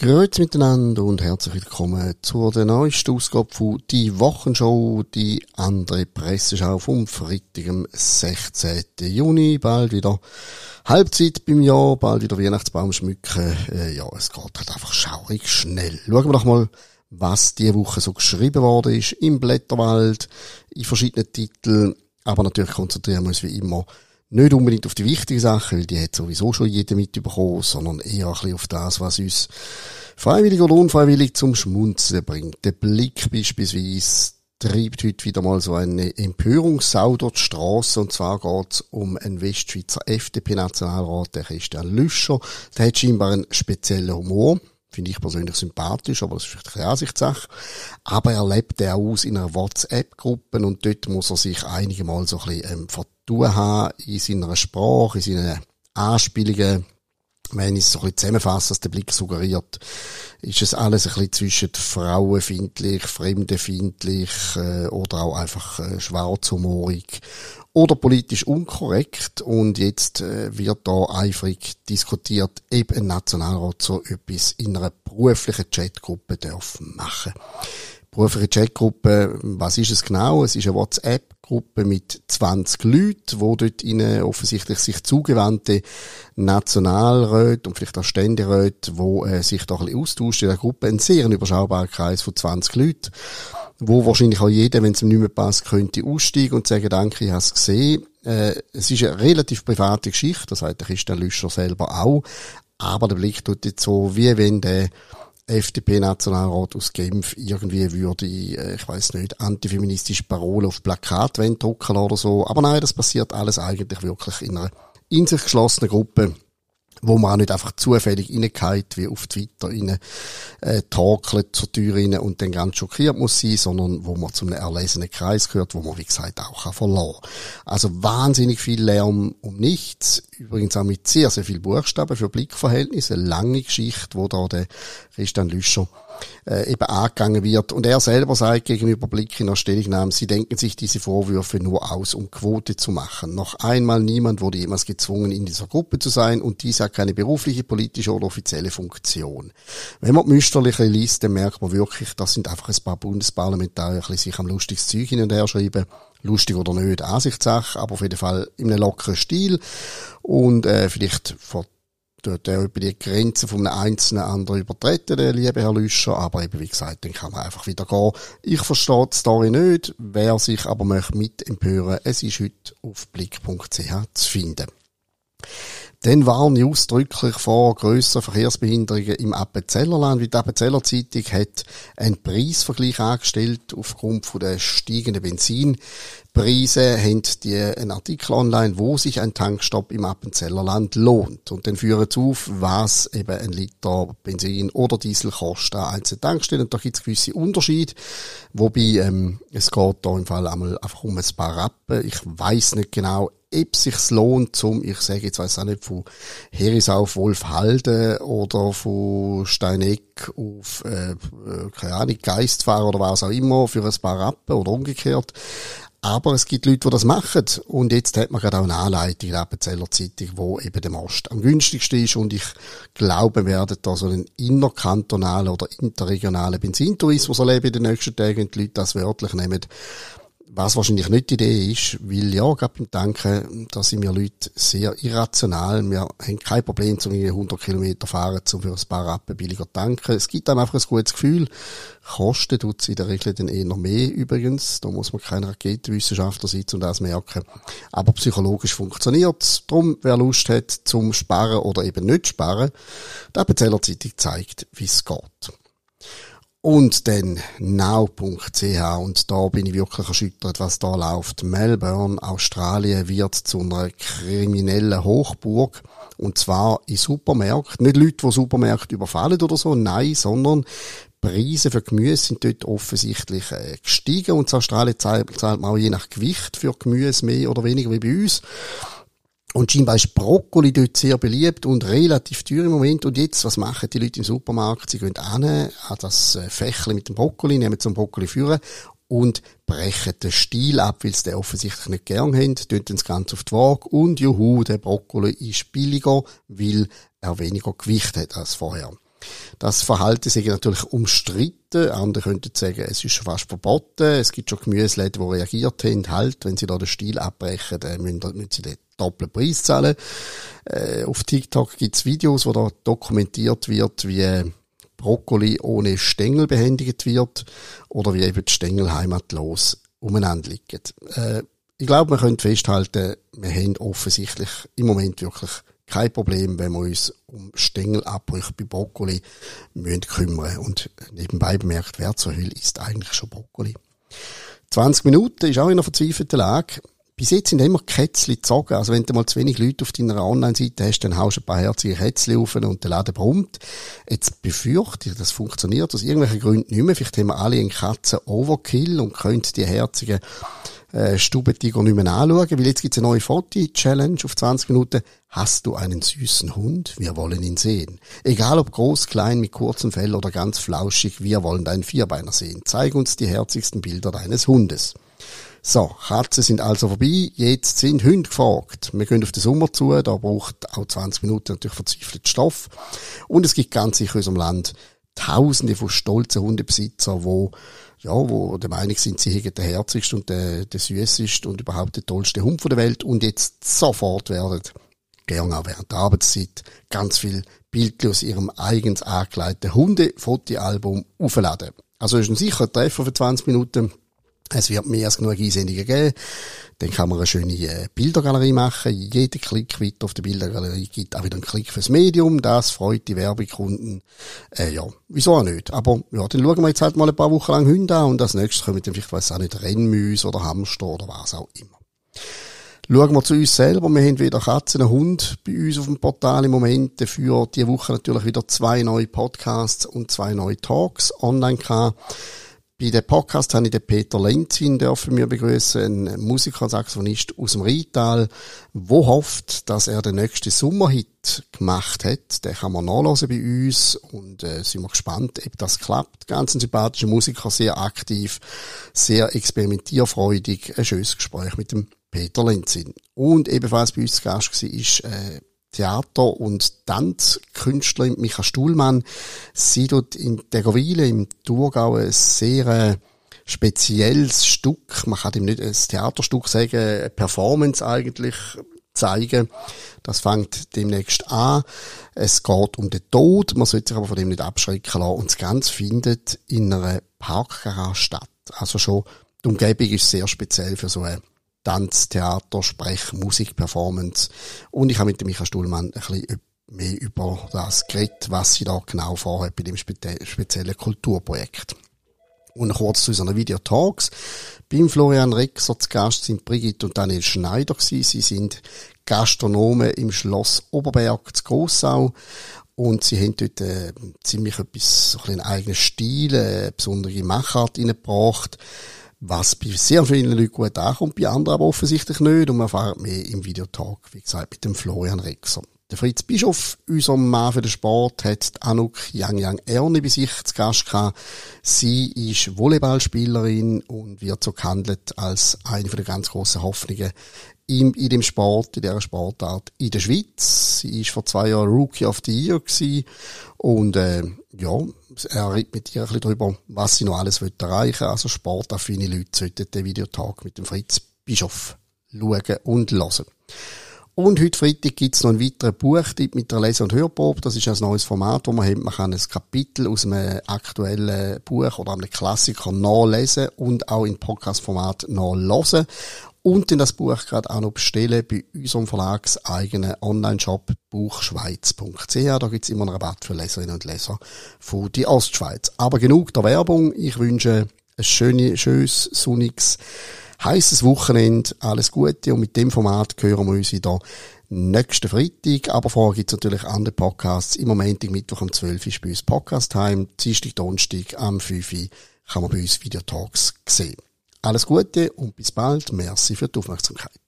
Grüezi miteinander und herzlich willkommen zu der neuesten Ausgabe von Die Wochenshow, die andere Presseschau vom Freitag, am 16. Juni. Bald wieder Halbzeit beim Jahr, bald wieder Weihnachtsbaum schmücken. Äh, ja, es geht halt einfach schaurig schnell. Schauen wir doch mal, was diese Woche so geschrieben worden ist im Blätterwald, in verschiedenen Titeln. Aber natürlich konzentrieren wir uns wie immer nicht unbedingt auf die wichtigen Sachen, weil die hat sowieso schon jeder mitbekommen, sondern eher ein bisschen auf das, was uns freiwillig oder unfreiwillig zum Schmunzeln bringt. Der Blick beispielsweise treibt heute wieder mal so eine Empörungssau durch die Strasse. Und zwar geht es um einen Westschweizer FDP-Nationalrat, der Christian Lüscher. Der hat scheinbar einen speziellen Humor. Finde ich persönlich sympathisch, aber das ist vielleicht eine Ansichtssache. Aber er lebt auch aus in einer WhatsApp-Gruppe und dort muss er sich einige Mal so ein bisschen ähm, vertun haben in seiner Sprache, in seinen Anspielungen. Wenn ich es so ein bisschen zusammenfasse, was der Blick suggeriert, ist es alles ein bisschen zwischen frauenfindlich, fremdenfindlich äh, oder auch einfach äh, schwarzhumorig oder politisch unkorrekt und jetzt äh, wird da eifrig diskutiert, eben ein Nationalrat so etwas in einer beruflichen Chatgruppe dürfen machen. Berufliche Chatgruppe, was ist es genau? Es ist eine WhatsApp-Gruppe mit 20 Leuten, wo dort ihnen offensichtlich sich zugewandte Nationalräte und vielleicht auch Ständeräte, wo äh, sich da ein bisschen in der Gruppe, ein sehr überschaubarer Kreis von 20 Leuten wo wahrscheinlich auch jeder, wenn es ihm nicht mehr passt, könnte aussteigen und sagen, danke, ich habe es gesehen. Äh, es ist eine relativ private Geschichte, das sagt der Christian Lüscher selber auch, aber der Blick tut jetzt so, wie wenn der FDP-Nationalrat aus Genf irgendwie würde, äh, ich weiß nicht, antifeministische Parolen auf Plakat drucken oder so. Aber nein, das passiert alles eigentlich wirklich in einer in sich geschlossenen Gruppe wo man auch nicht einfach zufällig reingeht, wie auf Twitter rein, äh, torkelt zur Tür rein und dann ganz schockiert muss sein, sondern wo man zu einem erlesenen Kreis gehört, wo man, wie gesagt, auch kann. Also wahnsinnig viel Lärm um nichts. Übrigens auch mit sehr, sehr viel Buchstaben für Blickverhältnisse. Lange Geschichte, wo da der Christian Lüscher äh, eben angegangen wird. Und er selber sagt gegenüber Blick in der Stellungnahme, sie denken sich diese Vorwürfe nur aus, um Quote zu machen. Noch einmal niemand wurde jemals gezwungen, in dieser Gruppe zu sein und dies hat keine berufliche, politische oder offizielle Funktion. Wenn man die Müsterliche liest, dann merkt man wirklich, das sind einfach ein paar Bundesparlamentarier, die sich am lustigsten Zeug hin und her schreiben lustig oder nicht, Ansichtssache, aber auf jeden Fall in einem lockeren Stil und äh, vielleicht vor dort über die Grenzen von einem einzelnen anderen übertreten, der liebe Herr Lüscher, aber eben, wie gesagt, dann kann man einfach wieder gehen. Ich verstehe die Story nicht, wer sich aber möchte mit empören, es ist heute auf blick.ch zu finden. Dann warne ich ausdrücklich vor grösseren Verkehrsbehinderungen im Appenzellerland, weil die Appenzeller Zeitung hat einen Preisvergleich angestellt aufgrund von der steigenden Benzinpreise, haben die einen Artikel online, wo sich ein Tankstopp im Appenzellerland lohnt. Und dann führen sie auf, was eben ein Liter Benzin oder Diesel kostet an einzelnen Tankstellen. Und da gibt es gewisse Unterschiede, wobei ähm, es geht da im Fall einmal einfach um ein paar Rappen. Ich weiß nicht genau, ob sich's lohnt, zum, ich sage jetzt weiß auch nicht, von Herisau auf Wolfhalden oder von Steineck auf, äh, äh, keine Ahnung, Geistfahr oder was auch immer für ein paar Rappen oder umgekehrt. Aber es gibt Leute, die das machen. Und jetzt hat man gerade auch eine Anleitung in der Appenzeller wo eben der Most am günstigsten ist. Und ich glaube, wir werden da so einen innerkantonalen oder interregionalen Benzintourismus erleben in den nächsten Tagen, wenn die Leute das wörtlich nehmen. Was wahrscheinlich nicht die Idee ist, weil ja, gerade beim Tanken, da sind wir Leute sehr irrational. Wir haben kein Problem, um 100 Kilometer fahren, um für ein paar Rappen billiger tanken. Es gibt einem einfach ein gutes Gefühl. Kosten tut es in der Regel dann eher noch mehr übrigens. Da muss man kein Raketenwissenschaftler sein, um das zu merken. Aber psychologisch funktioniert es. Darum, wer Lust hat zum Sparen oder eben nicht sparen, die Appenzeller-Zeitung zeigt, wie es geht. Und dann now.ch und da bin ich wirklich erschüttert, was da läuft. Melbourne, Australien wird zu einer kriminellen Hochburg und zwar in Supermärkten. Nicht Leute, die Supermärkte überfallen oder so, nein, sondern Preise für Gemüse sind dort offensichtlich äh, gestiegen und in Australien zahlt, zahlt man auch je nach Gewicht für Gemüse mehr oder weniger wie bei uns. Und scheinbar ist Brokkoli dort sehr beliebt und relativ teuer im Moment. Und jetzt, was machen die Leute im Supermarkt? Sie gehen an, das äh, Fächle mit dem Brokkoli, nehmen zum Brokkoli führen und brechen den Stiel ab, weil sie den offensichtlich nicht gern haben, tun das Ganze auf die Waage und juhu, der Brokkoli ist billiger, weil er weniger Gewicht hat als vorher. Das Verhalten ist natürlich umstritten. Andere könnten sagen, es ist schon fast verboten. Es gibt schon Gemüseläden, die reagiert haben, halt, wenn sie da den Stil abbrechen, dann müssen, sie den doppelten Preis zahlen. Äh, auf TikTok gibt es Videos, wo da dokumentiert wird, wie Brokkoli ohne Stängel behändigt wird oder wie eben die Stängel heimatlos umeinander liegen. Äh, ich glaube, man könnte festhalten, wir haben offensichtlich im Moment wirklich kein Problem, wenn wir uns um Stängelabbrüche bei Brokkoli müssen kümmern. Und nebenbei bemerkt, wer zur Hölle isst eigentlich schon Brokkoli? 20 Minuten ist auch in einer verzweifelten Lage. Bis jetzt sind immer Kätzli gezogen. Also wenn du mal zu wenig Leute auf deiner Online-Seite hast, dann haust du ein paar herzige Kätzli auf und der Laden brummt. Jetzt befürchte ich, das funktioniert aus irgendwelchen Gründen nicht mehr. Vielleicht haben wir alle einen Katzen-Overkill und können die herzigen äh, Stubentiger nicht mehr anschauen, weil jetzt gibt's eine neue Foto-Challenge auf 20 Minuten. Hast du einen süßen Hund? Wir wollen ihn sehen. Egal ob groß, klein, mit kurzem Fell oder ganz flauschig, wir wollen deinen Vierbeiner sehen. Zeig uns die herzigsten Bilder deines Hundes. So, Katzen sind also vorbei. Jetzt sind Hunde gefragt. Wir gehen auf den Sommer zu. Da braucht auch 20 Minuten natürlich verzweifelten Stoff. Und es gibt ganz sicher in unserem Land Tausende von stolzen Hundebesitzer, wo ja, wo der Meinung sind, sie hätten den herzigsten und den, den süßesten und überhaupt den tollsten Hund der Welt und jetzt sofort werden, gerne auch während der Arbeitszeit, ganz viel Bilder aus ihrem eigens angeleiteten Hundefotoalbum aufladen. Also ist ein sicherer Treffer für 20 Minuten. Es wird mehr als genug Einsendungen geben. Dann kann man eine schöne äh, Bildergalerie machen. Jeder Klick weiter auf der Bildergalerie gibt auch wieder einen Klick fürs Medium. Das freut die Werbekunden. Äh, ja, wieso auch nicht. Aber ja, dann schauen wir jetzt halt mal ein paar Wochen lang Hunde an und als nächstes kommen dann vielleicht, weiß auch nicht, Rennmäuse oder Hamster oder was auch immer. Schauen wir zu uns selber. Wir haben wieder Katzen, einen Hund bei uns auf dem Portal im Moment. Dafür diese Woche natürlich wieder zwei neue Podcasts und zwei neue Talks online gehabt. Bei dem Podcast habe ich den Peter Lenzin dürfen wir begrüßen, ein Musiker Saxophonist aus dem Rheintal, wo hofft, dass er den nächsten Sommerhit gemacht hat. Den kann man nachlesen bei uns und äh, sind wir gespannt, ob das klappt. Ganz ein sympathischer Musiker, sehr aktiv, sehr experimentierfreudig. Ein schönes Gespräch mit dem Peter Lenzin. Und ebenfalls bei uns zu Gast war, äh, Theater- und Tanzkünstlerin Micha Stuhlmann. Sie tut in Degerwile im Thurgau ein sehr äh, spezielles Stück, man kann ihm nicht ein Theaterstück sagen, eine Performance eigentlich zeigen. Das fängt demnächst an. Es geht um den Tod, man sollte sich aber von dem nicht abschrecken lassen. Und das Ganze findet in einer Parkgarage statt. Also schon, die Umgebung ist sehr speziell für so eine Tanz, Theater, Sprech, Musik, Performance. Und ich habe mit Michael Stuhlmann ein bisschen mehr über das geredet, was sie da genau vorhat bei dem speziellen Kulturprojekt. Und kurz zu unseren Videotalks. Beim Florian Rexer zu Gast sind Brigitte und Daniel Schneider gewesen. Sie sind Gastronomen im Schloss Oberberg zu Grossau. Und sie haben dort äh, ziemlich etwas, so ein einen eigenen Stil, eine besondere Machart reingebracht was bei sehr vielen Leuten gut ankommt, bei anderen aber offensichtlich nicht. Und man erfahrt mehr im Videotalk, wie gesagt, mit dem Florian Rexer. Der Fritz Bischof, unser Mann für den Sport, hat Anuk Yang Yang Erne bei sich zu Gast gehabt. Sie ist Volleyballspielerin und wird so gehandelt als eine der ganz grossen Hoffnungen in, in dem Sport, in dieser Sportart in der Schweiz. Sie ist vor zwei Jahren Rookie of the Year gewesen und äh, ja, er redet mit ihr ein bisschen darüber, was sie noch alles erreichen will. Also sportaffine Leute sollten den Videotag mit dem Fritz Bischof schauen und hören. Und heute Freitag gibt's noch einen weiteren Buchtipp mit der Lese- und Hörprobe. Das ist ein neues Format, wo man hat. Man kann ein Kapitel aus einem aktuellen Buch oder einem Klassiker nachlesen und auch in Podcast-Format nachlesen. Und dann das Buch gerade auch noch bestellen bei unserem verlagseigenen Online-Shop buchschweiz.ch. Da gibt's immer einen Rabatt für Leserinnen und Leser von die Ostschweiz. Aber genug der Werbung. Ich wünsche ein schönes, schönes, sonniges, heißes Wochenende. Alles Gute. Und mit dem Format hören wir uns wieder nächsten Freitag. Aber vorher gibt's natürlich andere Podcasts. Im Moment, Mittwoch um 12 Uhr ist bei uns Podcast-Time. Dienstag, Donnerstag am 5 Uhr kann man bei uns Videotalks sehen. Alles Gute und bis bald. Merci für die Aufmerksamkeit.